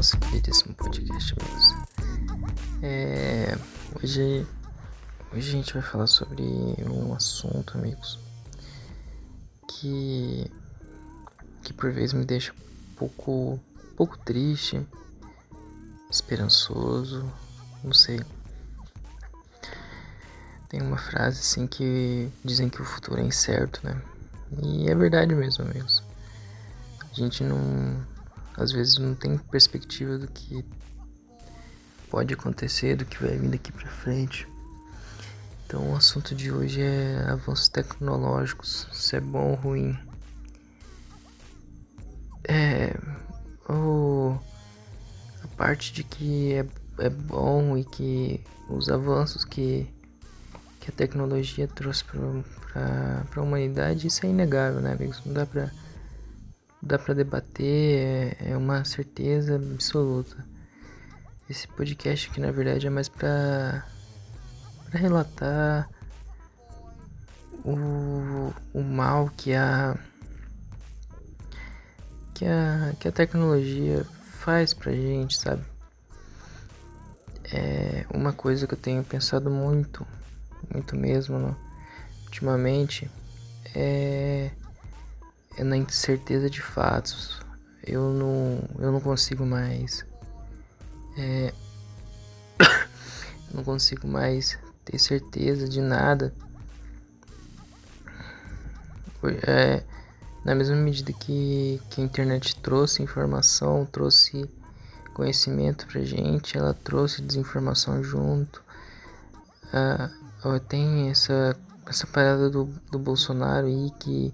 nosso queridíssimo podcast, amigos. É, hoje, hoje a gente vai falar sobre um assunto, amigos, que, que por vezes me deixa um pouco, um pouco triste, esperançoso, não sei. Tem uma frase assim que dizem que o futuro é incerto, né? E é verdade mesmo, amigos. A gente não. Às vezes não tem perspectiva do que pode acontecer, do que vai vir daqui pra frente. Então o assunto de hoje é avanços tecnológicos, se é bom ou ruim. É. O, a parte de que é, é bom e que os avanços que que a tecnologia trouxe para a humanidade, isso é inegável, né, amigos? Não dá para dá para debater, é, é, uma certeza absoluta. Esse podcast aqui, na verdade, é mais para relatar o, o mal que a, que a que a tecnologia faz pra gente, sabe? É uma coisa que eu tenho pensado muito muito mesmo, ultimamente, é, é na incerteza de fatos. Eu não, eu não consigo mais. É, não consigo mais ter certeza de nada. É, na mesma medida que, que a internet trouxe informação, trouxe conhecimento pra gente, ela trouxe desinformação junto. Ah, tem essa, essa parada do, do Bolsonaro aí que,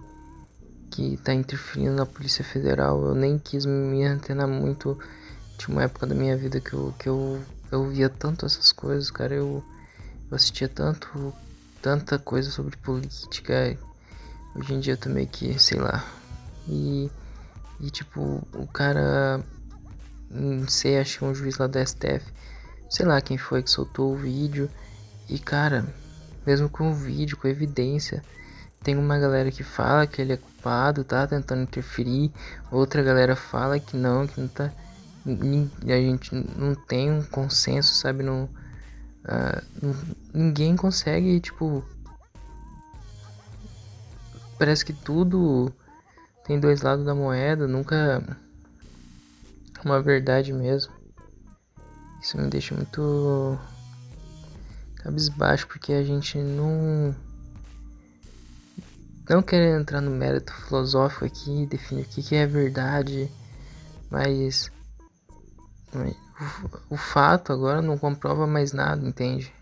que tá interferindo na Polícia Federal. Eu nem quis me antenar muito. Tinha uma época da minha vida que eu, que eu, eu via tanto essas coisas, cara. Eu, eu assistia tanto, tanta coisa sobre política. Hoje em dia eu tô meio que, sei lá. E, e tipo, o cara. Não sei, acho que um juiz lá da STF. Sei lá quem foi que soltou o vídeo. E cara, mesmo com o vídeo, com evidência, tem uma galera que fala que ele é culpado, tá tentando interferir, outra galera fala que não, que não tá. A gente não tem um consenso, sabe? Não, uh, ninguém consegue, tipo. Parece que tudo tem dois lados da moeda, nunca uma verdade mesmo. Isso me deixa muito cabisbaixo porque a gente não não quero entrar no mérito filosófico aqui, definir o que, que é verdade, mas o, o, fato agora não comprova mais nada, entende?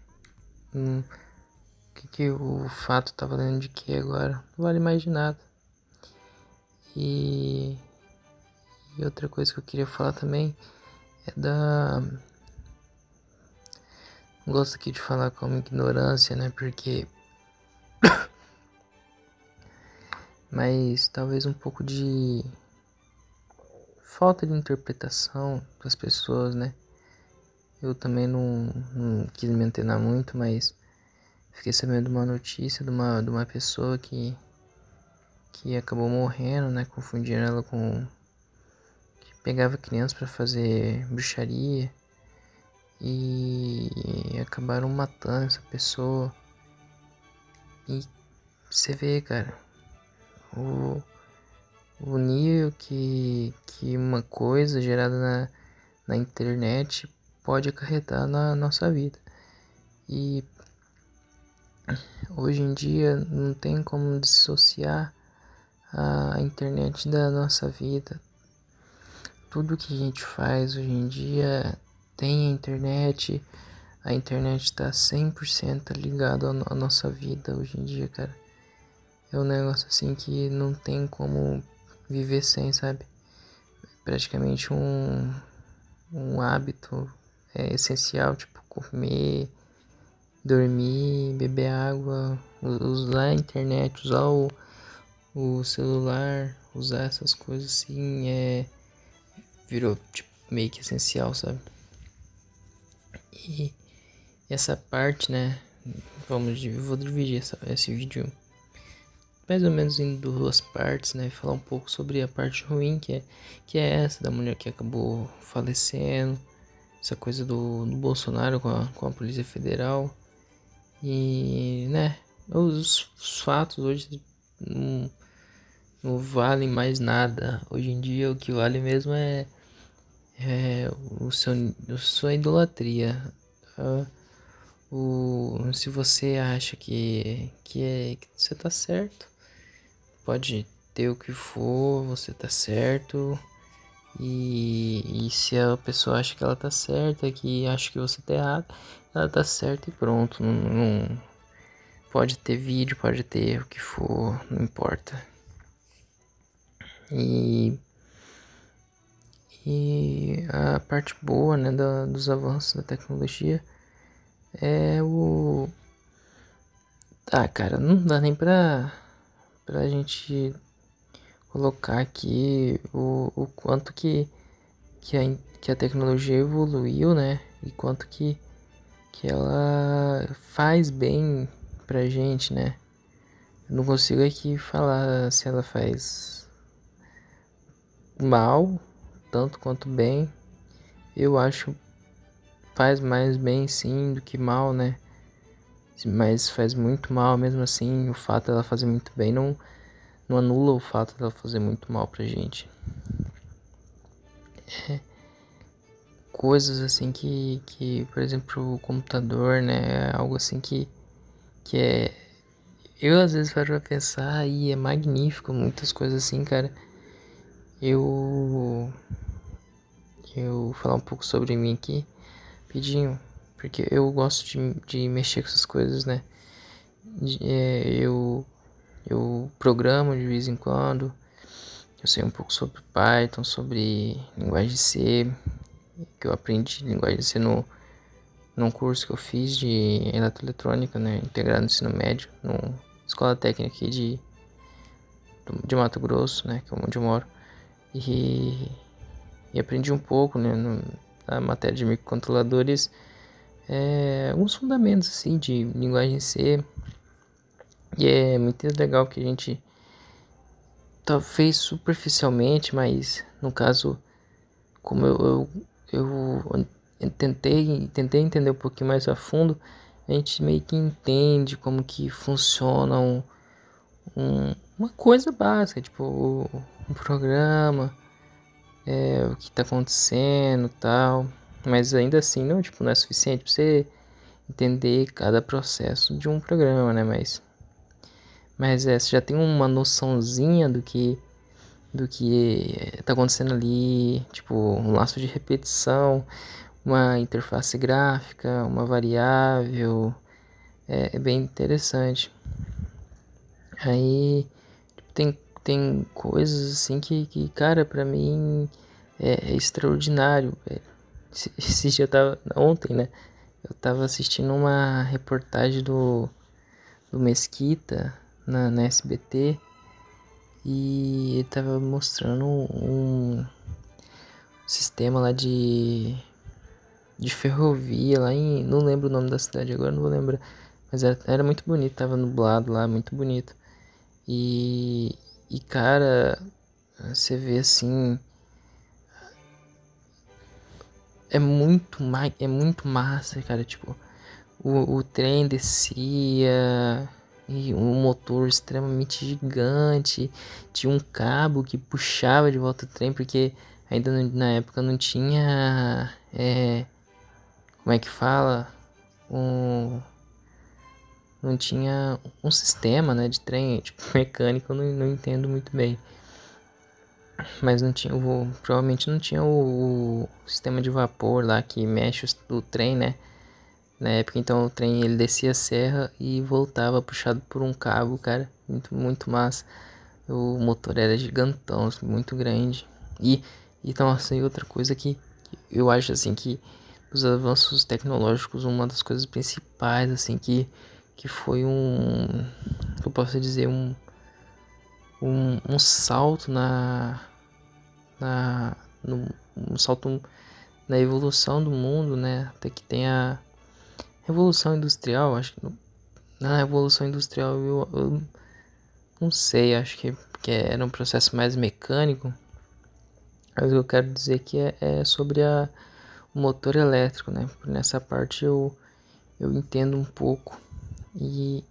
Hum, o que, que o fato tá valendo de que agora? Não vale mais de nada. E, e outra coisa que eu queria falar também é da gosto aqui de falar como ignorância, né? Porque. Mas talvez um pouco de falta de interpretação das pessoas, né? Eu também não, não quis me antenar muito, mas fiquei sabendo de uma notícia de uma, de uma pessoa que, que acabou morrendo, né? Confundindo ela com. que pegava crianças para fazer bruxaria e acabaram matando essa pessoa. E você vê, cara, o, o nível que, que uma coisa gerada na, na internet pode acarretar na nossa vida. E hoje em dia não tem como dissociar a internet da nossa vida. Tudo que a gente faz hoje em dia tem a internet, a internet está 100% ligada à nossa vida hoje em dia, cara. É um negócio assim que não tem como viver sem, sabe? Praticamente um, um hábito é essencial, tipo comer, dormir, beber água, usar a internet, usar o, o celular, usar essas coisas assim, é virou tipo meio que essencial, sabe? E essa parte, né? Vamos, vou dividir essa, esse vídeo mais ou menos em duas partes, né? Falar um pouco sobre a parte ruim, que é, que é essa da mulher que acabou falecendo, essa coisa do, do Bolsonaro com a, com a Polícia Federal. E, né, os, os fatos hoje não, não, valem mais nada. Hoje em dia o que vale mesmo é, é o seu, a sua idolatria. Uh, o, se você acha que, que, é, que você tá certo, pode ter o que for, você tá certo. E, e se a pessoa acha que ela tá certa, que acha que você tá errado, ela tá certa e pronto. Não, não, pode ter vídeo, pode ter o que for, não importa. E, e a parte boa né, da, dos avanços da tecnologia é o. Ah, cara, não dá nem pra, pra gente colocar aqui o, o quanto que, que, a, que a tecnologia evoluiu, né? E quanto que, que ela faz bem pra gente, né? Eu não consigo aqui falar se ela faz mal, tanto quanto bem. Eu acho faz mais bem sim do que mal, né? Mas faz muito mal mesmo assim. O fato dela fazer muito bem não, não anula o fato dela fazer muito mal pra gente. É, coisas assim que, que, por exemplo, o computador, né? É algo assim que, que é. Eu às vezes paro pra pensar e é magnífico, muitas coisas assim, cara. Eu. Eu vou falar um pouco sobre mim aqui rapidinho, porque eu gosto de, de mexer com essas coisas, né? É, eu, eu programo de vez em quando, eu sei um pouco sobre Python, sobre linguagem C, que eu aprendi linguagem C no, num curso que eu fiz de eletroeletrônica, né? Integrado no ensino médio, numa escola técnica aqui de, de Mato Grosso, né? Que é onde eu moro. E, e aprendi um pouco, né? No, a matéria de microcontroladores, é, alguns fundamentos assim de linguagem C. E é muito legal que a gente talvez superficialmente, mas no caso, como eu, eu, eu tentei, tentei entender um pouquinho mais a fundo, a gente meio que entende como que funciona um, um, uma coisa básica, tipo um programa, é, o que está acontecendo tal. Mas ainda assim não, tipo, não é suficiente para você entender cada processo de um programa, né? Mas, mas é, você já tem uma noçãozinha do que do que está acontecendo ali, tipo, um laço de repetição, uma interface gráfica, uma variável, é, é bem interessante. Aí tipo, tem tem coisas assim que, que cara, para mim é, é extraordinário. Velho. Esse, dia eu tava. Ontem, né? Eu tava assistindo uma reportagem do, do Mesquita na, na SBT e ele tava mostrando um sistema lá de de ferrovia lá em não lembro o nome da cidade agora não vou lembrar mas era, era muito bonito tava nublado lá muito bonito e e cara, você vê assim. É muito, é muito massa, cara. Tipo, o, o trem descia e um motor extremamente gigante. Tinha um cabo que puxava de volta o trem, porque ainda na época não tinha. É, como é que fala? Um não tinha um sistema né, de trem, tipo mecânico, eu não, não entendo muito bem. Mas não tinha, o, provavelmente não tinha o, o, sistema de vapor lá que mexe o, o trem, né? Na época, então o trem ele descia a serra e voltava puxado por um cabo, cara, muito, muito massa. O motor era gigantão, muito grande. E, então, assim, outra coisa que eu acho, assim, que os avanços tecnológicos, uma das coisas principais, assim, que que foi um, eu posso dizer um, um, um salto na, na no, um salto na evolução do mundo, né? Até que tem a revolução industrial, acho que na revolução industrial eu, eu não sei, acho que, que era um processo mais mecânico. Mas eu quero dizer que é, é sobre a, o motor elétrico, né? Nessa parte eu, eu entendo um pouco. E,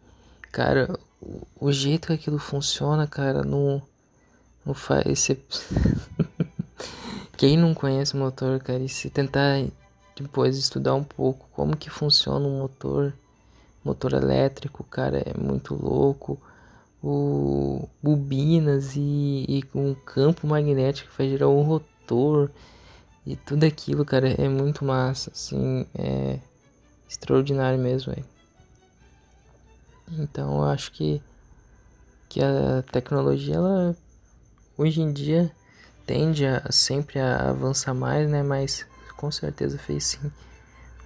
cara, o, o jeito que aquilo funciona, cara, não, não faz. Quem não conhece motor, cara, e se tentar depois estudar um pouco como que funciona um motor, motor elétrico, cara, é muito louco. O bobinas e, e um campo magnético que vai gerar um rotor e tudo aquilo, cara, é muito massa, assim, é extraordinário mesmo, velho. Então eu acho que, que a tecnologia, ela hoje em dia tende a sempre a avançar mais, né? Mas com certeza fez sim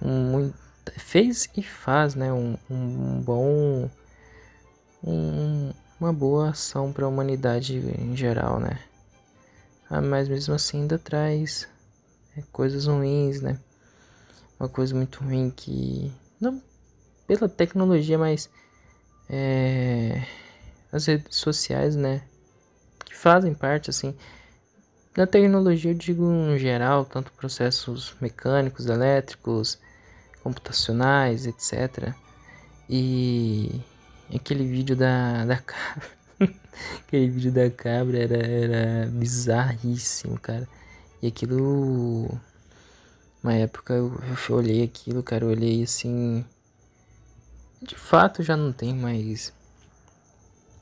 um fez e faz, né? Um, um bom um, uma boa ação para a humanidade em geral, né? Ah, mas mesmo assim ainda traz é, coisas ruins, né? Uma coisa muito ruim que não pela tecnologia, mas é, as redes sociais, né? Que fazem parte assim da tecnologia, eu digo em geral, tanto processos mecânicos, elétricos, computacionais, etc. E aquele vídeo da, da cabra. aquele vídeo da cabra era, era bizarríssimo, cara. E aquilo. Uma época eu, eu olhei aquilo, cara, eu olhei assim. De fato já não tem mais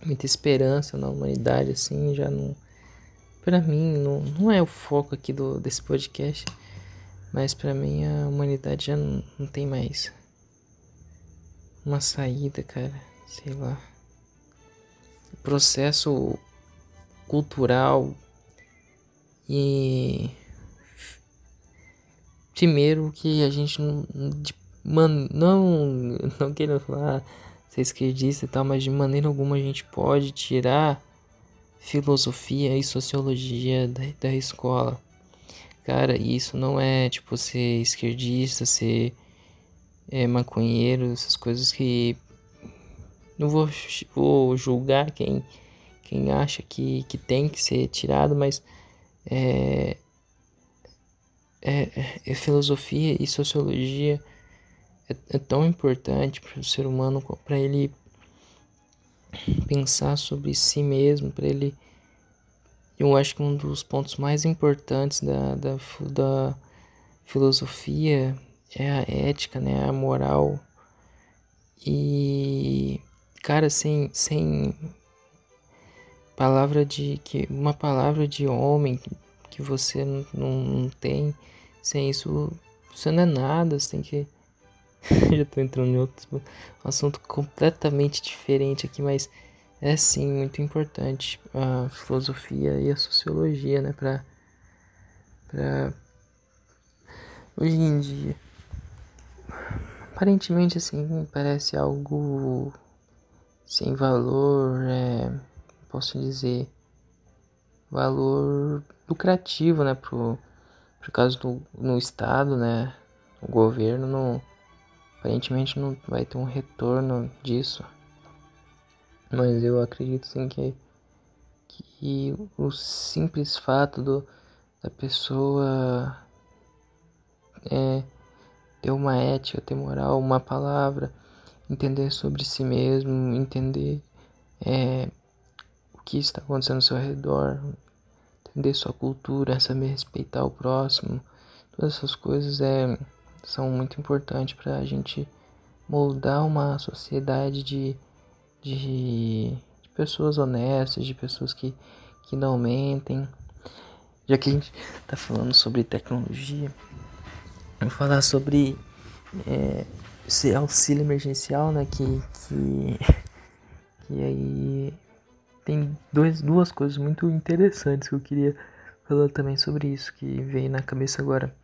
muita esperança na humanidade, assim, já não para mim não, não é o foco aqui do desse podcast, mas para mim a humanidade já não, não tem mais uma saída, cara, sei lá. O processo cultural e primeiro que a gente não man, não não quero falar ser esquerdista e tal, mas de maneira alguma a gente pode tirar filosofia e sociologia da, da escola. Cara, isso não é tipo ser esquerdista, ser é, maconheiro, essas coisas que. Não vou, vou julgar quem, quem acha que, que tem que ser tirado, mas é, é, é filosofia e sociologia é, é tão importante para o ser humano, para ele pensar sobre si mesmo, para ele. Eu acho que um dos pontos mais importantes da, da, da filosofia é a ética, né? A moral. E, cara, sem, sem palavra de. que Uma palavra de homem que você não, não, não tem, sem isso você não é nada, você tem que já tô entrando em outro assunto completamente diferente aqui, mas é sim muito importante a filosofia e a sociologia, né, para para hoje em dia. Aparentemente assim, parece algo sem valor, é, posso dizer, valor lucrativo, né, pro, por causa do no estado, né, o governo não Aparentemente não vai ter um retorno disso. Mas eu acredito sim que, que o simples fato do, da pessoa é, ter uma ética, ter moral, uma palavra, entender sobre si mesmo, entender é, o que está acontecendo ao seu redor, entender sua cultura, saber respeitar o próximo, todas essas coisas é são muito importantes para a gente moldar uma sociedade de, de, de, pessoas honestas, de pessoas que, que não mentem. Já que a gente está falando sobre tecnologia, vou falar sobre é, esse auxílio emergencial, né? Que, que, que aí tem dois, duas coisas muito interessantes que eu queria falar também sobre isso, que veio na cabeça agora.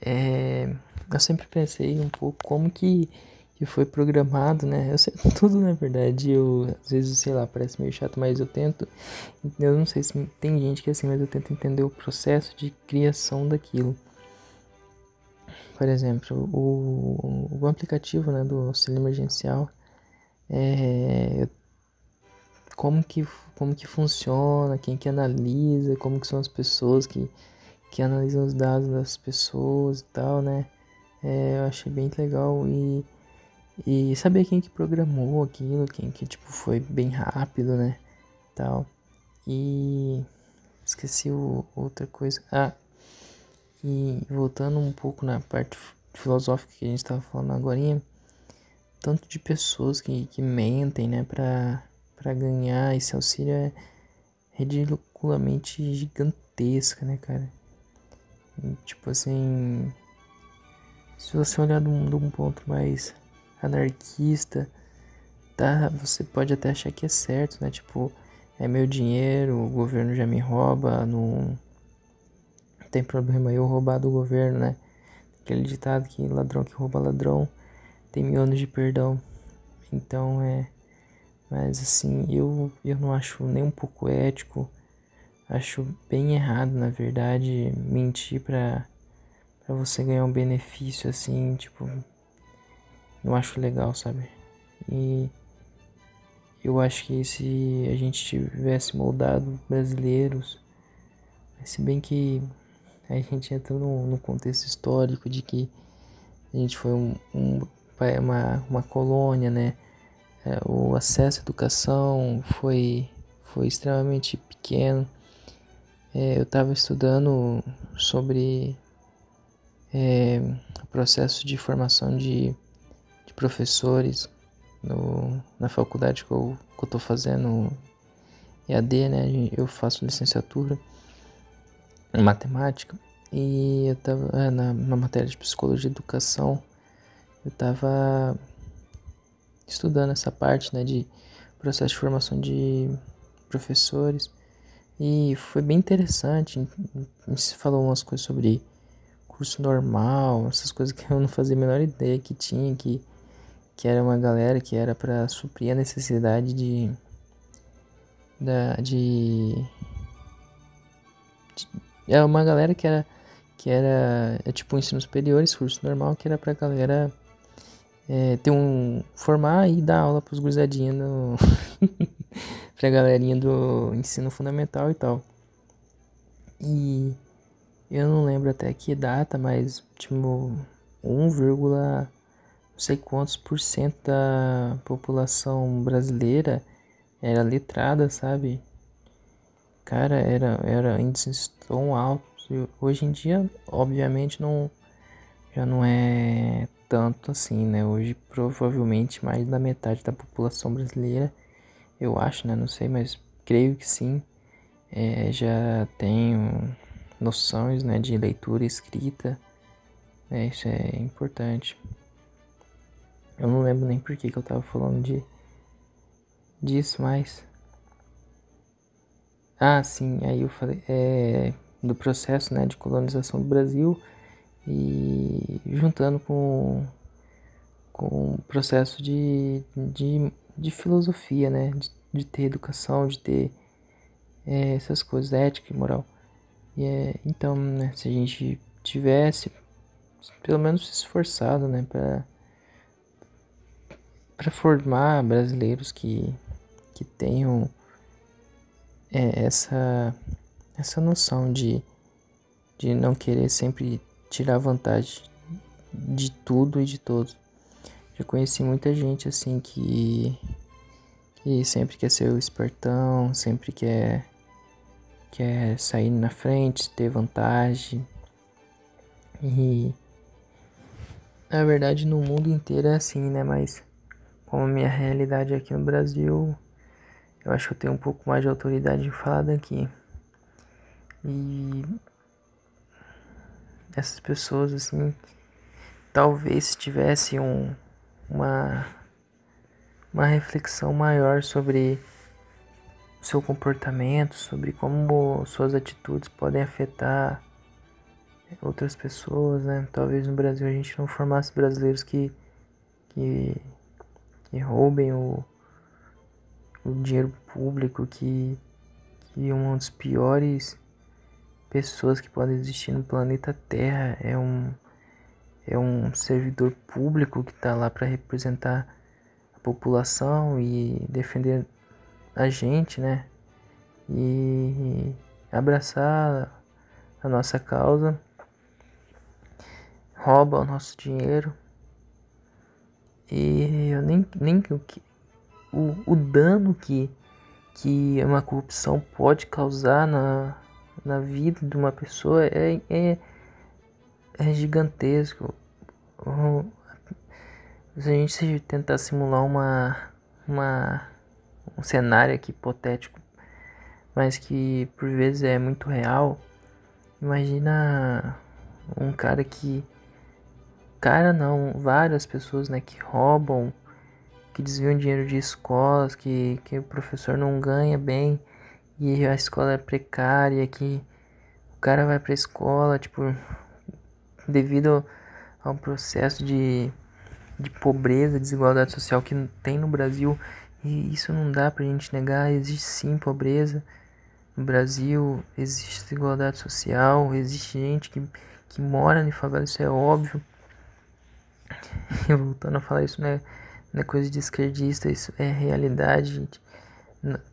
É, eu sempre pensei um pouco como que, que foi programado, né? Eu sei tudo na verdade, eu às vezes, sei lá, parece meio chato, mas eu tento, eu não sei se tem gente que é assim, mas eu tento entender o processo de criação daquilo. Por exemplo, o, o aplicativo né, do auxílio emergencial, é, como que, como que funciona, quem que analisa, como que são as pessoas que, que analisam os dados das pessoas e tal, né? É, eu achei bem legal e, e saber quem que programou aquilo, quem que tipo foi bem rápido, né? Tal. E esqueci o, outra coisa. Ah, e voltando um pouco na parte filosófica que a gente estava falando agora, tanto de pessoas que, que mentem, né, pra, pra ganhar esse auxílio é ridiculamente gigantesca, né, cara? Tipo assim, se você olhar de um, de um ponto mais anarquista, tá, você pode até achar que é certo, né? Tipo, é meu dinheiro, o governo já me rouba, não tem problema eu roubar do governo, né? Aquele ditado que ladrão que rouba ladrão tem mil anos de perdão. Então é. Mas assim, eu, eu não acho nem um pouco ético. Acho bem errado, na verdade, mentir pra, pra você ganhar um benefício assim, tipo. Não acho legal, sabe? E eu acho que se a gente tivesse moldado brasileiros, se bem que a gente entra no, no contexto histórico de que a gente foi um, um uma, uma colônia, né? É, o acesso à educação foi, foi extremamente pequeno. É, eu estava estudando sobre é, o processo de formação de, de professores no, na faculdade que eu estou fazendo EAD, né? Eu faço licenciatura em matemática e eu tava é, na, na matéria de psicologia e educação, eu estava estudando essa parte, né, de processo de formação de professores e foi bem interessante. Se falou umas coisas sobre curso normal, essas coisas que eu não fazia a menor ideia que tinha que que era uma galera que era para suprir a necessidade de da de, de é uma galera que era que era é tipo um ensino superior, esse curso normal que era pra galera é, ter um formar e dar aula pros gurizadinhos no pra galerinha do ensino fundamental e tal. E eu não lembro até que data, mas tipo 1, não sei quantos por cento da população brasileira era letrada, sabe? Cara, era, era índices tão altos. Hoje em dia, obviamente, não já não é tanto assim, né? Hoje, provavelmente, mais da metade da população brasileira, eu acho, né? Não sei, mas creio que sim, é, já tem noções, né, de leitura e escrita. É, isso é importante. Eu não lembro nem por que, que eu tava falando de disso, mas. Ah, sim, aí eu falei é, do processo né, de colonização do Brasil e juntando com, com o processo de, de, de filosofia, né? De, de, ter educação, de ter é, essas coisas, ética e moral. E é, então, né, se a gente tivesse pelo menos se esforçado, né, para formar brasileiros que, que tenham é, essa, essa noção de, de não querer sempre tirar vantagem de tudo e de todos. Já conheci muita gente assim que, que sempre quer ser o espertão, sempre quer, quer sair na frente, ter vantagem. E na verdade no mundo inteiro é assim, né? Mas como a minha realidade aqui no Brasil, eu acho que eu tenho um pouco mais de autoridade de falar daqui. E essas pessoas assim, talvez tivessem um, uma uma reflexão maior sobre seu comportamento, sobre como suas atitudes podem afetar outras pessoas, né? Talvez no Brasil a gente não formasse brasileiros que que que roubem o, o dinheiro público, que, que uma das piores pessoas que podem existir no planeta Terra é um, é um servidor público que está lá para representar a população e defender a gente, né? E abraçar a nossa causa, rouba o nosso dinheiro. E eu nem, nem o, o dano que, que uma corrupção pode causar na, na vida de uma pessoa é, é, é gigantesco. Se a gente tentar simular uma, uma, um cenário aqui hipotético, mas que por vezes é muito real, imagina um cara que. Cara não, várias pessoas né, que roubam, que desviam dinheiro de escolas, que, que o professor não ganha bem e a escola é precária, que o cara vai pra escola, tipo, devido ao processo de de pobreza, desigualdade social que tem no Brasil. E isso não dá pra gente negar, existe sim pobreza. No Brasil existe desigualdade social, existe gente que, que mora em favela, isso é óbvio. E voltando a falar isso, né? Não é coisa de esquerdista, isso é realidade, gente.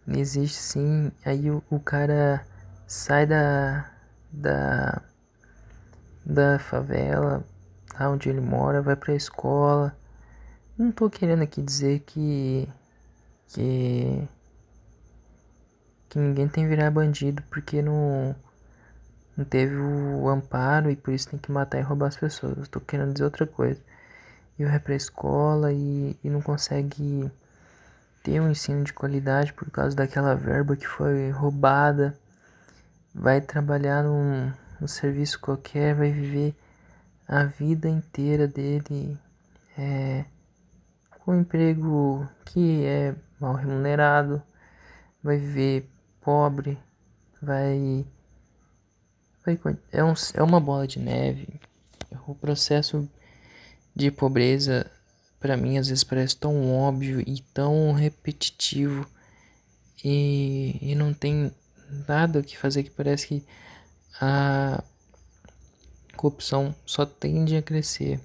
Existe sim. Aí o, o cara sai da, da, da favela, onde ele mora, vai pra escola. Não tô querendo aqui dizer que. que. que ninguém tem que virar bandido porque não. não teve o amparo e por isso tem que matar e roubar as pessoas. Eu tô querendo dizer outra coisa. E vai pra escola e, e não consegue ter um ensino de qualidade por causa daquela verba que foi roubada. Vai trabalhar num, num serviço qualquer, vai viver a vida inteira dele é, com um emprego que é mal remunerado, vai viver pobre, vai, vai é, um, é uma bola de neve. O processo de pobreza para mim às vezes parece tão óbvio e tão repetitivo e, e não tem nada o que fazer que parece que a corrupção só tende a crescer.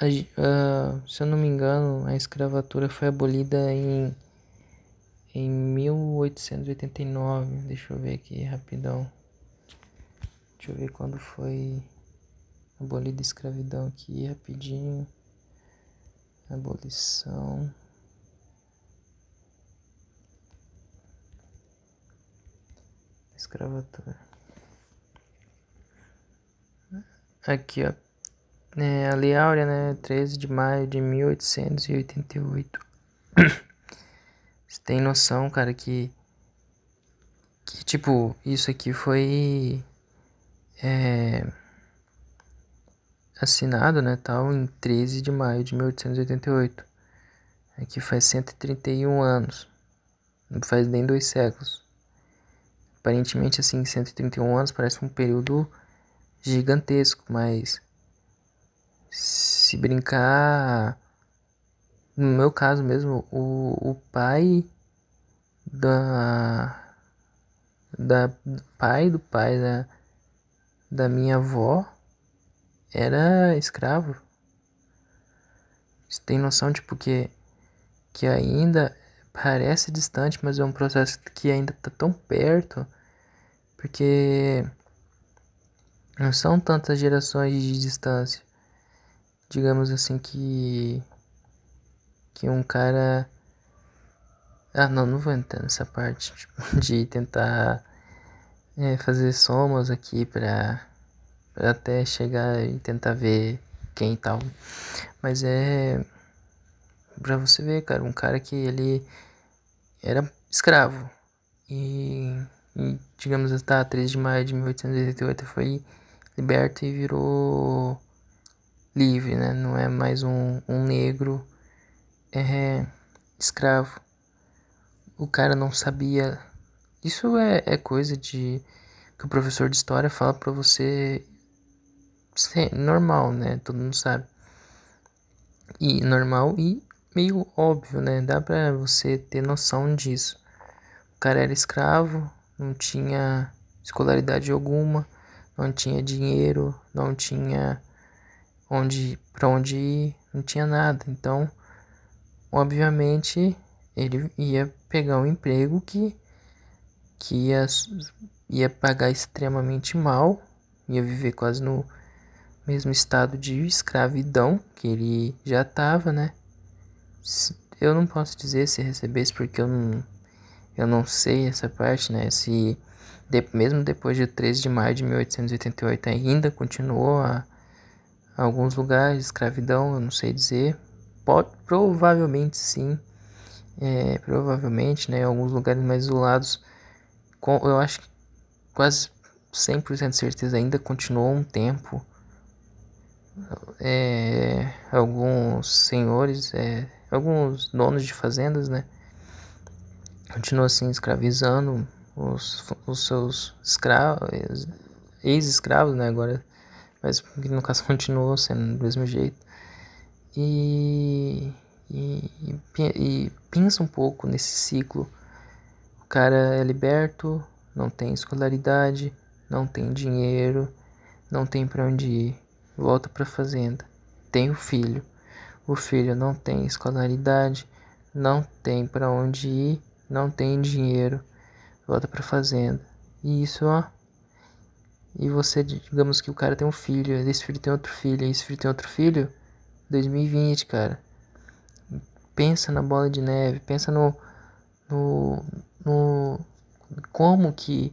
A, se eu não me engano, a escravatura foi abolida em, em 1889. Deixa eu ver aqui rapidão. Deixa eu ver quando foi abolida a escravidão aqui rapidinho. Abolição. Escravatura. Aqui, ó. É, a Lei Áurea, né? 13 de maio de 1888. Você tem noção, cara, que. Que, tipo, isso aqui foi. É, assinado, né? Tal, em 13 de maio de 1888. Aqui faz 131 anos. Não faz nem dois séculos. Aparentemente, assim, 131 anos parece um período gigantesco, mas se brincar, no meu caso mesmo, o, o pai da da pai do pai da, da minha avó era escravo. Você tem noção, tipo, que, que ainda parece distante, mas é um processo que ainda tá tão perto, porque não são tantas gerações de distância. Digamos assim que. Que um cara. Ah, não, não vou entrar nessa parte tipo, de tentar é, fazer somas aqui pra até chegar e tentar ver quem tal. Mas é. Pra você ver, cara, um cara que ele era escravo. E, e digamos, tá, 3 de maio de 1888 foi liberto e virou livre, né? Não é mais um, um negro é, escravo. O cara não sabia. Isso é, é coisa de que o professor de história fala para você normal, né? Todo mundo sabe. E normal e meio óbvio, né? Dá pra você ter noção disso. O cara era escravo, não tinha escolaridade alguma, não tinha dinheiro, não tinha onde para onde ir, não tinha nada. Então, obviamente, ele ia pegar um emprego que, que ia, ia pagar extremamente mal, ia viver quase no mesmo estado de escravidão que ele já estava, né? Eu não posso dizer se recebesse porque eu não, eu não sei essa parte, né? Se de, mesmo depois de 13 de maio de 1888 ainda continuou a, a alguns lugares escravidão, eu não sei dizer. Pode, provavelmente sim é, provavelmente, né, em alguns lugares mais isolados, com, eu acho que quase 100% de certeza ainda continuou um tempo. É, alguns senhores, é, alguns donos de fazendas, né, continuam assim escravizando os, os seus escravos, ex-escravos, né, agora, mas no caso continuou sendo do mesmo jeito. E e, e, e pensa um pouco nesse ciclo. O cara é liberto, não tem escolaridade, não tem dinheiro, não tem para onde ir, volta para fazenda. Tem o filho. O filho não tem escolaridade, não tem para onde ir, não tem dinheiro, volta para fazenda. E isso, ó. E você, digamos que o cara tem um filho, esse filho tem outro filho, esse filho tem outro filho. 2020, cara pensa na bola de neve, pensa no, no, no como que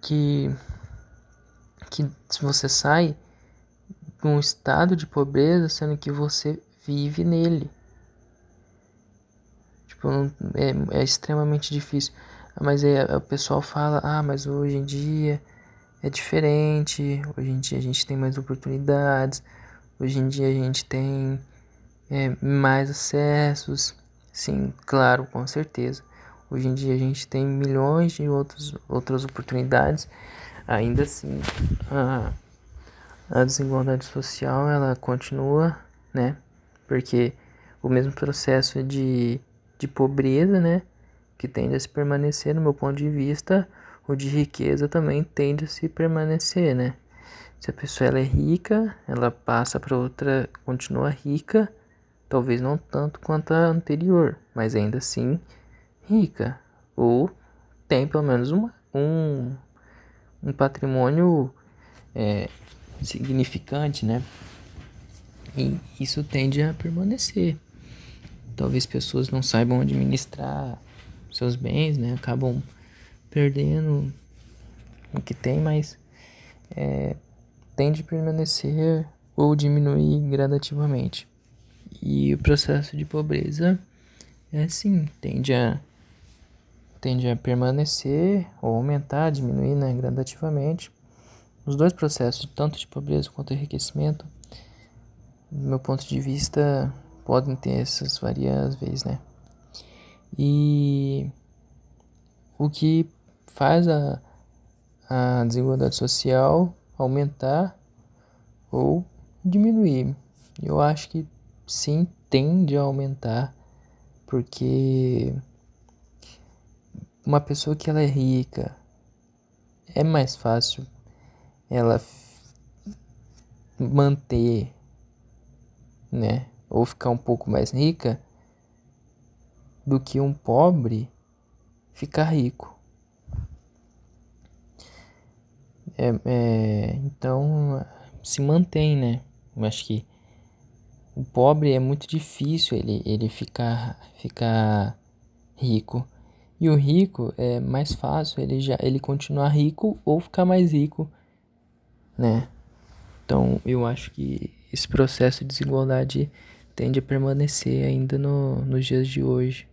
que que se você sai um estado de pobreza sendo que você vive nele tipo é, é extremamente difícil mas aí o pessoal fala ah mas hoje em dia é diferente hoje em dia a gente tem mais oportunidades hoje em dia a gente tem é, mais acessos. Sim, claro, com certeza. Hoje em dia a gente tem milhões de outros, outras oportunidades. Ainda assim, a, a desigualdade social ela continua, né? Porque o mesmo processo de, de pobreza, né? Que tende a se permanecer, no meu ponto de vista, o de riqueza também tende a se permanecer, né? Se a pessoa ela é rica, ela passa para outra, continua rica, talvez não tanto quanto a anterior, mas ainda assim rica, ou tem pelo menos uma, um, um patrimônio é, significante, né? E isso tende a permanecer. Talvez pessoas não saibam administrar seus bens, né? Acabam perdendo o que tem, mas é, tende a permanecer ou diminuir gradativamente. E o processo de pobreza é assim, tende a, tende a permanecer ou aumentar, diminuir né, gradativamente. Os dois processos, tanto de pobreza quanto enriquecimento, do meu ponto de vista, podem ter essas variáveis, né? E o que faz a, a desigualdade social aumentar ou diminuir. Eu acho que sim tende a aumentar porque uma pessoa que ela é rica é mais fácil ela manter, né, ou ficar um pouco mais rica do que um pobre ficar rico. É, é, então se mantém, né? Eu acho que o pobre é muito difícil ele, ele ficar, ficar rico. E o rico é mais fácil ele já ele continuar rico ou ficar mais rico, né? Então eu acho que esse processo de desigualdade tende a permanecer ainda no, nos dias de hoje.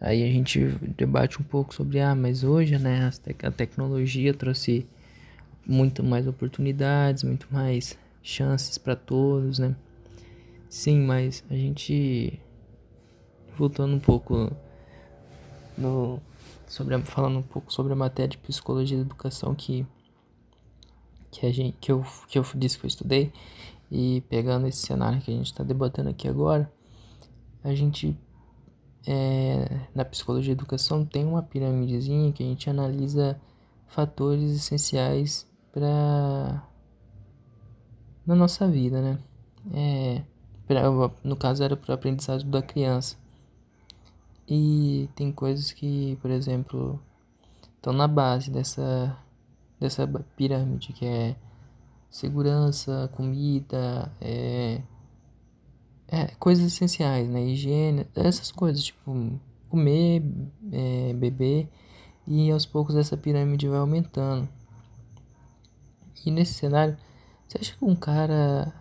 Aí a gente debate um pouco sobre, ah, mas hoje, né, a tecnologia trouxe muito mais oportunidades, muito mais chances para todos, né? Sim, mas a gente voltando um pouco no sobre a, falando um pouco sobre a matéria de psicologia da educação que que a gente que eu que eu disse que eu estudei e pegando esse cenário que a gente está debatendo aqui agora, a gente é, na psicologia da educação tem uma piramidezinha que a gente analisa fatores essenciais para na nossa vida, né? É, no caso era para o aprendizado da criança. E tem coisas que, por exemplo, estão na base dessa, dessa pirâmide, que é segurança, comida, é, é, coisas essenciais, né? Higiene, essas coisas, tipo, comer, é, beber, e aos poucos essa pirâmide vai aumentando. E nesse cenário, você acha que um cara.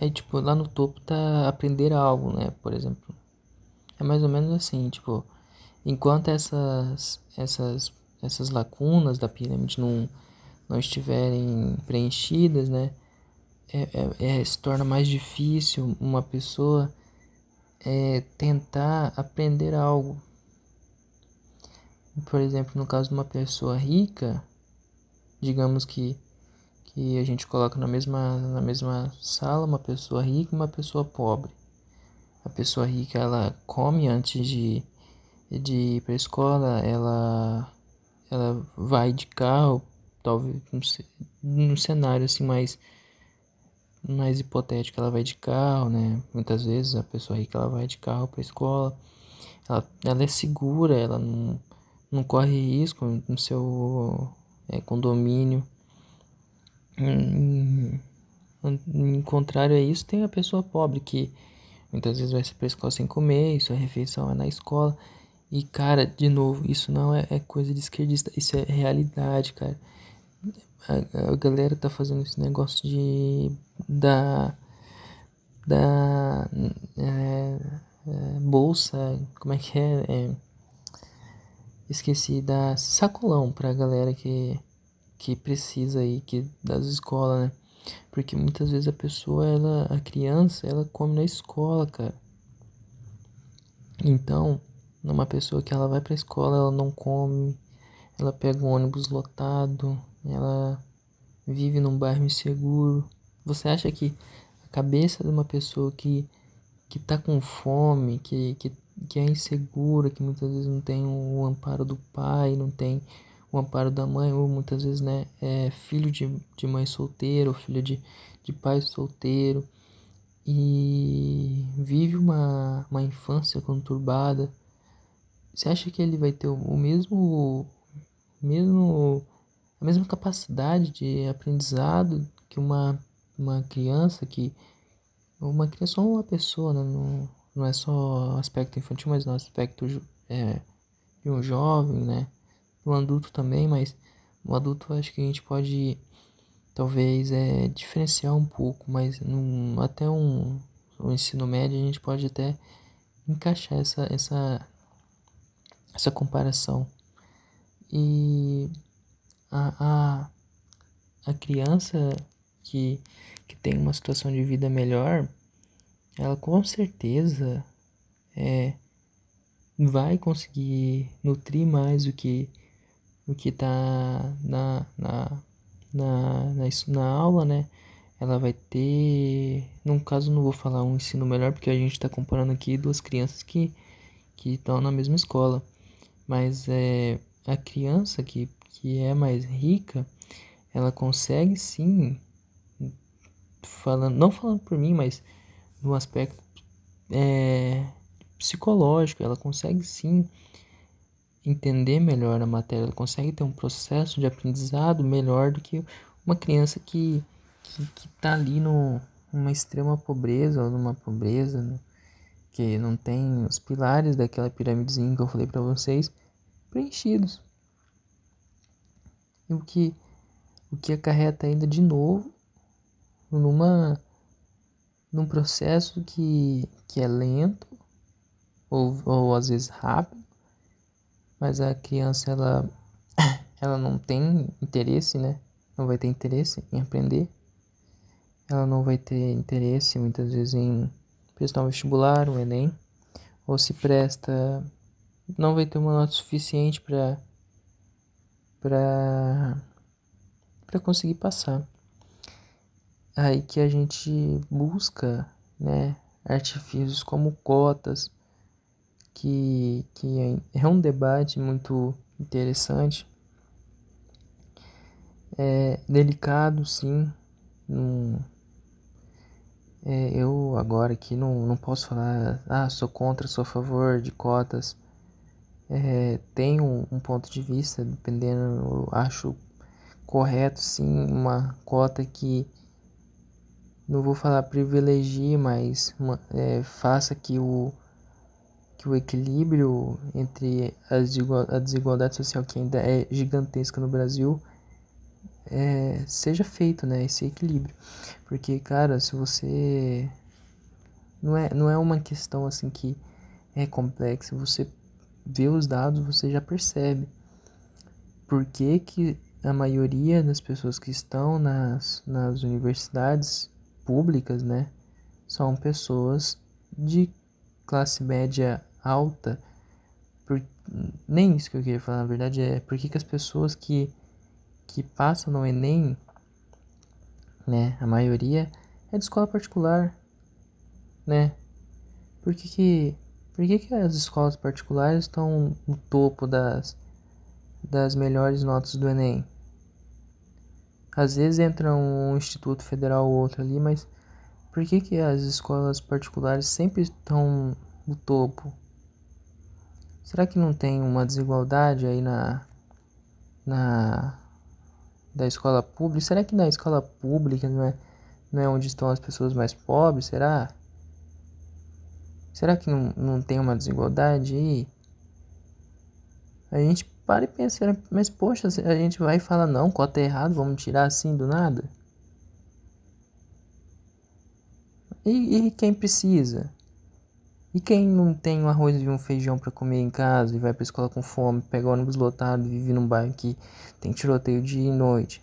É tipo, lá no topo tá aprender algo, né? Por exemplo. É mais ou menos assim, tipo, enquanto essas, essas, essas lacunas da pirâmide não, não estiverem preenchidas, né? É, é, é, se torna mais difícil uma pessoa é, tentar aprender algo. Por exemplo, no caso de uma pessoa rica, digamos que, que a gente coloca na mesma, na mesma sala uma pessoa rica e uma pessoa pobre. A pessoa rica ela come antes de, de ir para a escola, ela, ela vai de carro, talvez num cenário assim mais mais hipotético, ela vai de carro, né? Muitas vezes a pessoa rica ela vai de carro para escola. Ela, ela é segura, ela não, não corre risco no seu é, condomínio. Em, em, em, contrário a isso, tem a pessoa pobre que muitas vezes vai para a escola sem comer, sua refeição é na escola. E cara, de novo, isso não é, é coisa de esquerdista, isso é realidade, cara a, a galera tá fazendo esse negócio de da da é, é, bolsa, como é que é? é? Esqueci da sacolão pra galera que que precisa aí que das escolas, né? Porque muitas vezes a pessoa, ela, a criança, ela come na escola, cara. Então, numa pessoa que ela vai pra escola, ela não come, ela pega um ônibus lotado, ela vive num bairro inseguro. Você acha que a cabeça de uma pessoa que que tá com fome, que, que, que é insegura, que muitas vezes não tem o amparo do pai, não tem o amparo da mãe, ou muitas vezes né, é filho de, de mãe solteira, ou filho de, de pai solteiro, e vive uma, uma infância conturbada, você acha que ele vai ter o, mesmo, mesmo a mesma capacidade de aprendizado que uma, uma criança que uma criança ou uma pessoa né? não, não é só aspecto infantil mas no aspecto é, de um jovem né um adulto também mas um adulto acho que a gente pode talvez é diferenciar um pouco mas num, até um, um ensino médio a gente pode até encaixar essa essa essa comparação e a, a, a criança que, que tem uma situação de vida melhor, ela com certeza é, vai conseguir nutrir mais o que o que tá na, na, na, na, na aula, né? Ela vai ter. No caso, não vou falar um ensino melhor, porque a gente está comparando aqui duas crianças que que estão na mesma escola. Mas é a criança que que é mais rica, ela consegue sim, falando, não falando por mim, mas no aspecto é, psicológico, ela consegue sim entender melhor a matéria, ela consegue ter um processo de aprendizado melhor do que uma criança que que, que tá ali no, numa extrema pobreza ou numa pobreza né, que não tem os pilares daquela pirâmidezinha que eu falei para vocês preenchidos o que, o que acarreta ainda de novo numa num processo que, que é lento ou, ou às vezes rápido, mas a criança ela, ela não tem interesse, né? Não vai ter interesse em aprender. Ela não vai ter interesse muitas vezes em prestar um vestibular, um Enem, ou se presta, não vai ter uma nota suficiente para para para conseguir passar. Aí que a gente busca, né, artifícios como cotas, que, que é um debate muito interessante, é delicado sim, num, é, eu agora aqui não, não posso falar, ah, sou contra, sou a favor de cotas, é, tem um, ponto de vista, dependendo, eu acho correto sim uma cota que não vou falar privilegie, mas é, faça que o que o equilíbrio entre as, a desigualdade social que ainda é gigantesca no Brasil é, seja feito, né? Esse equilíbrio. Porque, cara, se você. Não é, não é uma questão assim que é complexa. Você vê os dados, você já percebe. Por que, que a maioria das pessoas que estão nas, nas universidades públicas, né? São pessoas de classe média alta. Por, nem isso que eu queria falar, na verdade, é por que, que as pessoas que que passam no Enem, né, a maioria é de escola particular, né? Por que que, por que, que as escolas particulares estão no topo das, das melhores notas do Enem? Às vezes entra um instituto federal ou outro ali, mas por que, que as escolas particulares sempre estão no topo? Será que não tem uma desigualdade aí na, na da escola pública? Será que na escola pública não é, não é onde estão as pessoas mais pobres? Será? Será que não, não tem uma desigualdade aí? A gente para e pensa, mas poxa, a gente vai e fala, não, cota é errado, vamos tirar assim do nada? E, e quem precisa? E quem não tem um arroz e um feijão para comer em casa e vai pra escola com fome, pega ônibus lotado e vive num bairro que tem tiroteio dia e noite?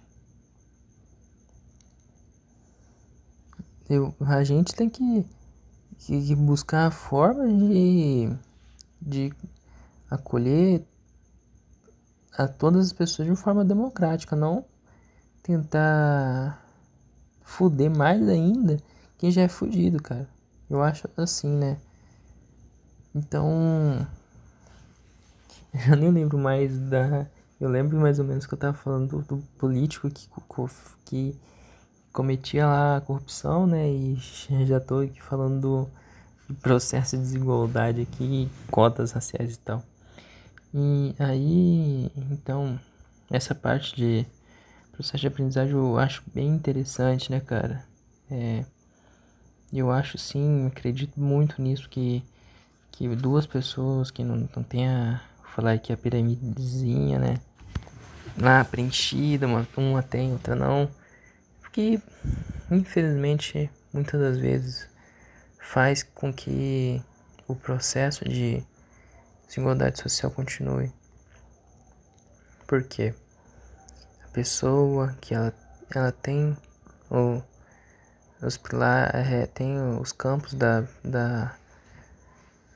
Eu, a gente tem que, que, que buscar a forma de, de acolher a todas as pessoas de uma forma democrática, não tentar fuder mais ainda quem já é fudido, cara. Eu acho assim, né? Então. Eu nem lembro mais da. Eu lembro mais ou menos que eu tava falando do, do político que, que cometia lá a corrupção, né? E já tô aqui falando do, processo de desigualdade aqui, cotas raciais e tal. E aí, então, essa parte de processo de aprendizagem eu acho bem interessante, né, cara? É, eu acho sim, acredito muito nisso que que duas pessoas que não, não tenha, vou falar aqui a piramidezinha, né? Lá preenchida, uma, uma tem, outra não. Porque, infelizmente, muitas das vezes faz com que o processo de desigualdade social continue. Por quê? A pessoa que ela, ela tem o, os pilares, é, tem os campos da, da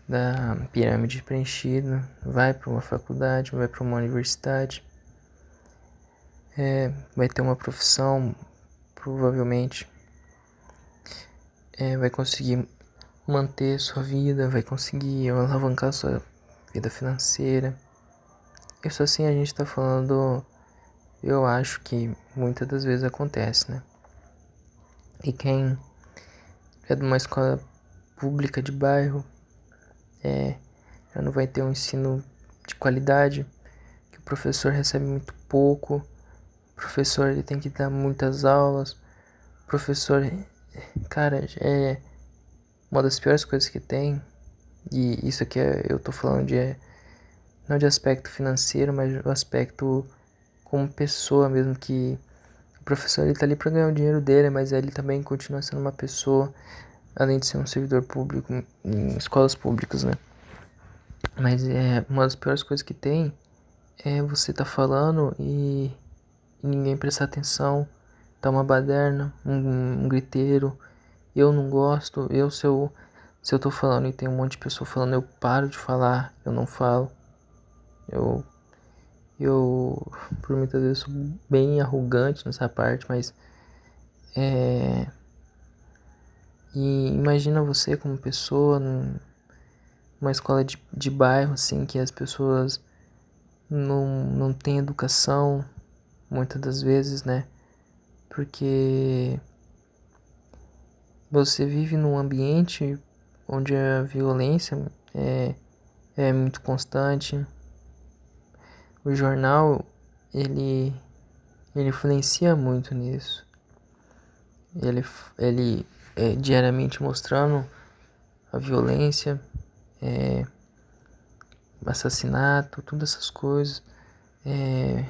da pirâmide preenchida, vai para uma faculdade, vai para uma universidade, é, vai ter uma profissão, provavelmente, é, vai conseguir manter sua vida, vai conseguir alavancar sua vida financeira. Isso assim a gente está falando, eu acho que muitas das vezes acontece, né? E quem é de uma escola pública de bairro é, já não vai ter um ensino de qualidade, que o professor recebe muito pouco, o professor ele tem que dar muitas aulas, o professor, cara, é uma das piores coisas que tem, e isso aqui é, eu tô falando de, é, não de aspecto financeiro, mas o aspecto como pessoa mesmo, que o professor ele tá ali para ganhar o dinheiro dele, mas ele também continua sendo uma pessoa, além de ser um servidor público em escolas públicas, né? Mas é uma das piores coisas que tem é você tá falando e, e ninguém prestar atenção, tá uma baderna, um, um, griteiro, eu não gosto, eu se eu se eu tô falando e tem um monte de pessoa falando, eu paro de falar, eu não falo. Eu eu por muitas vezes sou bem arrogante nessa parte, mas é e imagina você como pessoa, uma escola de, de bairro, assim, que as pessoas não, não têm educação, muitas das vezes, né? Porque você vive num ambiente onde a violência é, é muito constante, o jornal ele ele influencia muito nisso. Ele ele é, diariamente mostrando a violência, é, assassinato, todas essas coisas. É,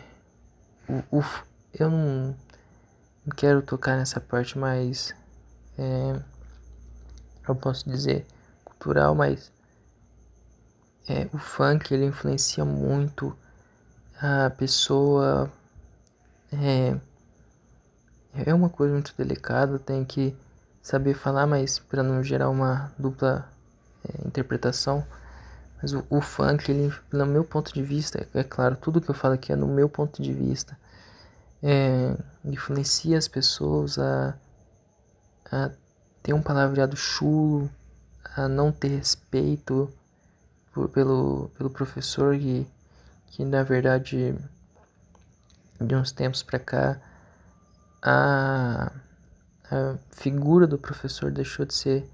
o, eu não, não quero tocar nessa parte mais, é, eu posso dizer, cultural, mas é, o funk ele influencia muito a pessoa. É, é uma coisa muito delicada, tem que saber falar, mas para não gerar uma dupla é, interpretação. Mas o, o, funk, ele, no meu ponto de vista, é, claro, tudo que eu falo aqui é no meu ponto de vista, é, influencia as pessoas a, a ter um palavreado chulo, a não ter respeito por, pelo, pelo professor que, que na verdade de uns tempos para cá a, a figura do professor deixou de ser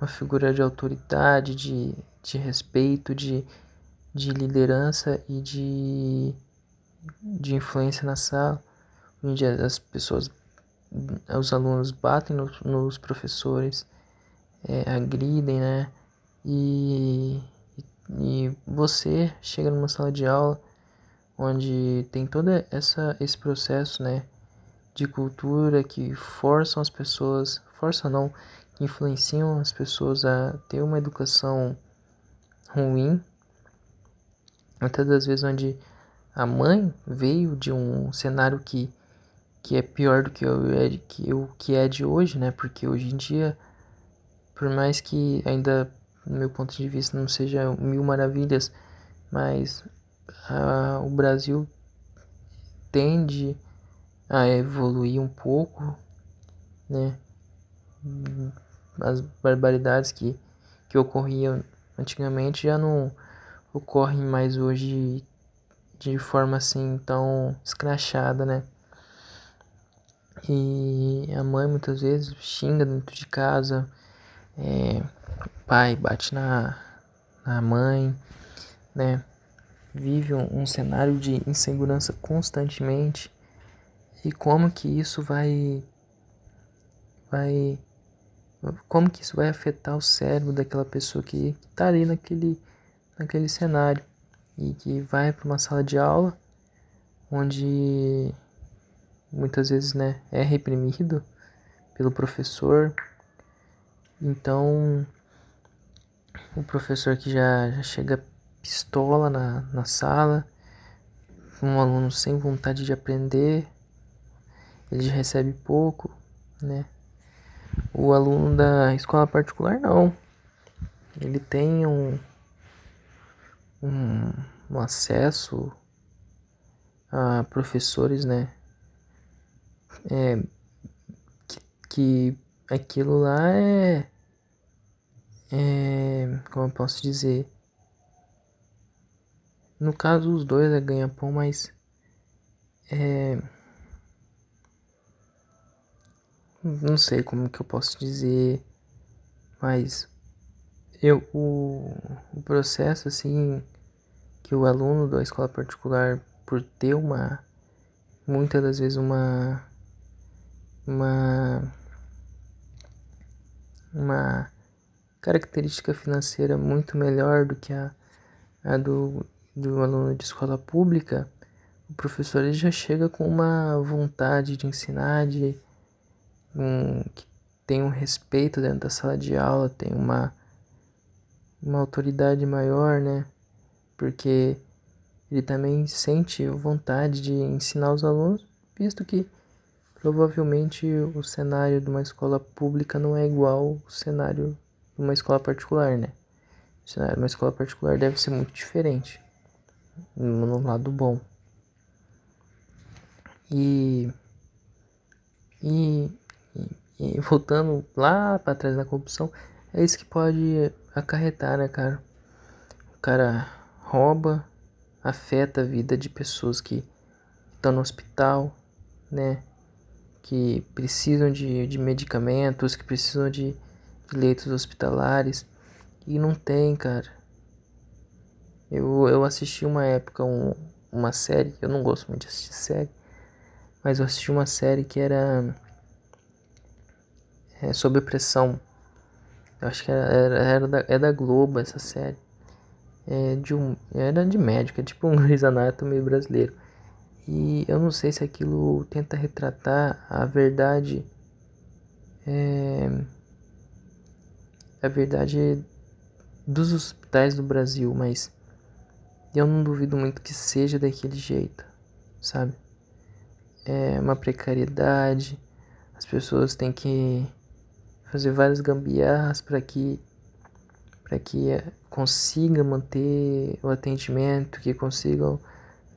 uma figura de autoridade, de, de respeito, de, de liderança e de, de influência na sala, onde as pessoas, os alunos batem nos, nos professores, é, agridem, né? E e você chega numa sala de aula onde tem todo essa, esse processo, né, de cultura que forçam as pessoas, forçam não, que influenciam as pessoas a ter uma educação ruim, até das vezes onde a mãe veio de um cenário que, que é pior do que o, que o que é de hoje, né? Porque hoje em dia, por mais que ainda no meu ponto de vista, não seja mil maravilhas, mas a, o Brasil tende a evoluir um pouco, né? As barbaridades que, que ocorriam antigamente já não ocorrem mais hoje de forma assim tão escrachada, né? E a mãe muitas vezes xinga dentro de casa, é, pai bate na, na mãe, né? Vive um, um cenário de insegurança constantemente. E como que isso vai vai como que isso vai afetar o cérebro daquela pessoa que está ali naquele naquele cenário? E que vai para uma sala de aula onde muitas vezes né é reprimido pelo professor. Então o professor que já, já chega pistola na, na sala, um aluno sem vontade de aprender, ele já recebe pouco, né? O aluno da escola particular não. Ele tem um, um, um acesso a professores, né? É, que, que aquilo lá é é, como eu posso dizer? No caso, os dois é ganha-pão, mas é, não sei como que eu posso dizer, mas eu o, o processo assim que o aluno da escola particular por ter uma muitas das vezes uma uma uma característica financeira muito melhor do que a, a do, do aluno de escola pública, o professor ele já chega com uma vontade de ensinar, de um, que tem um respeito dentro da sala de aula, tem uma, uma autoridade maior, né? Porque ele também sente vontade de ensinar os alunos, visto que provavelmente o cenário de uma escola pública não é igual ao cenário uma escola particular, né? Uma escola particular deve ser muito diferente, no lado bom. E, e, e voltando lá para trás na corrupção, é isso que pode acarretar, né, cara? O cara rouba, afeta a vida de pessoas que estão no hospital, né? Que precisam de, de medicamentos, que precisam de leitos hospitalares e não tem, cara. Eu, eu assisti uma época um, uma série, eu não gosto muito de assistir série, mas eu assisti uma série que era é, sobre pressão. Eu acho que era, era, era da, é da Globo essa série. É de um, era de médico, é tipo um Grey's Anatomy brasileiro. E eu não sei se aquilo tenta retratar a verdade. É, a verdade dos hospitais do Brasil, mas eu não duvido muito que seja daquele jeito, sabe? É uma precariedade, as pessoas têm que fazer várias gambiarras para que para que consiga manter o atendimento, que consigam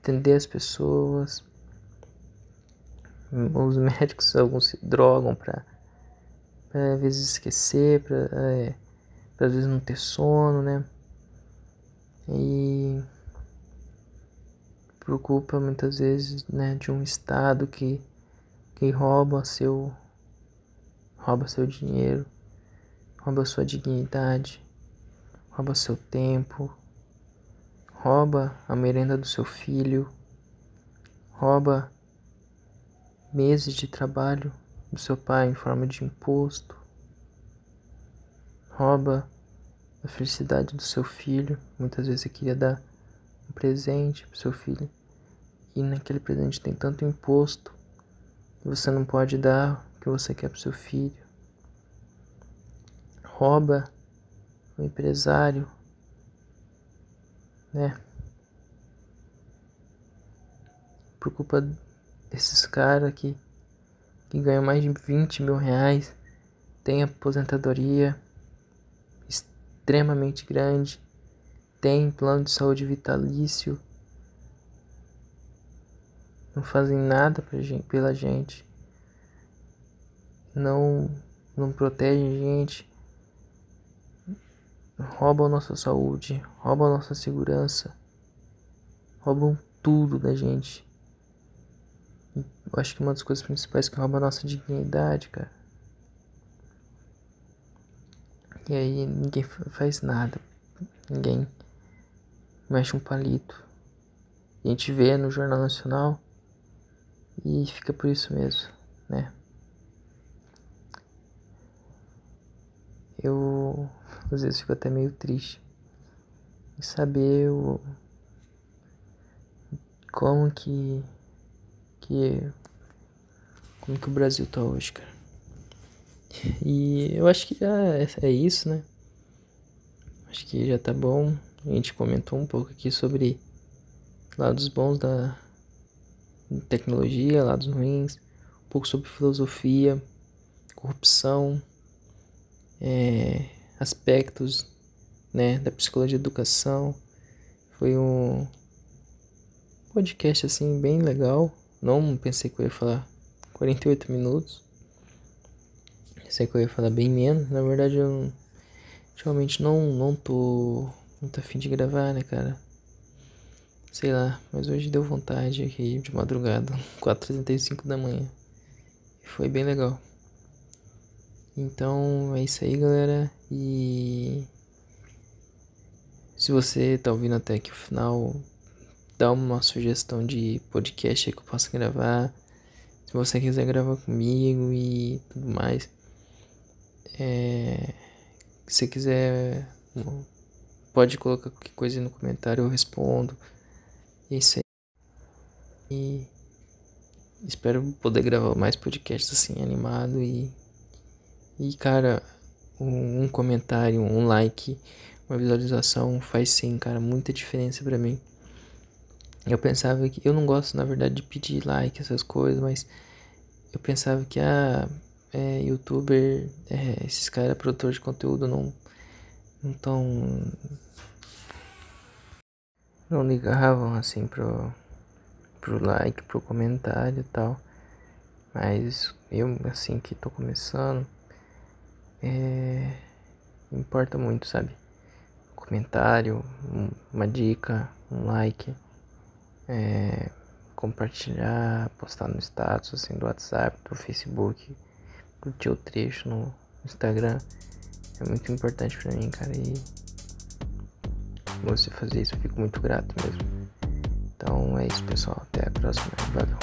atender as pessoas. Os médicos alguns se drogam para às vezes esquecer, para é, às vezes não ter sono, né? E preocupa muitas vezes, né, de um estado que que rouba seu rouba seu dinheiro, rouba sua dignidade, rouba seu tempo, rouba a merenda do seu filho, rouba meses de trabalho do seu pai em forma de imposto, rouba a felicidade do seu filho. Muitas vezes você queria dar um presente para seu filho e naquele presente tem tanto imposto que você não pode dar que você quer para seu filho. Rouba o empresário, né? Por culpa desses caras que, que ganham mais de 20 mil reais, tem aposentadoria extremamente grande, tem plano de saúde vitalício não fazem nada pra gente, pela gente, não, não protegem gente, roubam nossa saúde, roubam nossa segurança, roubam tudo da gente. Eu acho que uma das coisas principais que rouba a nossa dignidade, cara. E aí ninguém faz nada, ninguém mexe um palito. A gente vê no Jornal Nacional e fica por isso mesmo, né? Eu às vezes fico até meio triste em saber o, como que que como que o Brasil tá hoje, cara. E eu acho que já é, é isso, né? Acho que já tá bom. A gente comentou um pouco aqui sobre lados bons da, tecnologia, lados ruins, um pouco sobre filosofia, corrupção, é, aspectos né, da psicologia de educação. Foi um podcast assim bem legal. Não pensei que eu ia falar 48 minutos. Pensei que eu ia falar bem menos. Na verdade eu ultimamente não, não tô muito afim de gravar, né, cara? Sei lá, mas hoje deu vontade aqui de madrugada, 4h35 da manhã. Foi bem legal. Então é isso aí, galera. E se você tá ouvindo até aqui o final, dá uma sugestão de podcast que eu possa gravar. Se você quiser gravar comigo e tudo mais. É, se você quiser, pode colocar qualquer coisa no comentário, eu respondo. E é isso aí. E espero poder gravar mais podcasts assim, animado e. E cara, um, comentário, um like, uma visualização faz sim, cara, muita diferença para mim. Eu pensava que. Eu não gosto, na verdade, de pedir like, essas coisas, mas eu pensava que a ah, é, youtuber, é, esses caras produtores de conteúdo não. Não tão não ligavam assim pro, pro like, pro comentário e tal. Mas eu, assim que tô começando, é, importa muito, sabe? comentário, um, uma dica, um like, é, compartilhar, postar no status assim, do WhatsApp, do Facebook, curtir o trecho no Instagram. É muito importante pra mim, cara. E você fazer isso, eu fico muito grato mesmo. Então é isso, pessoal. Até a próxima. Valeu.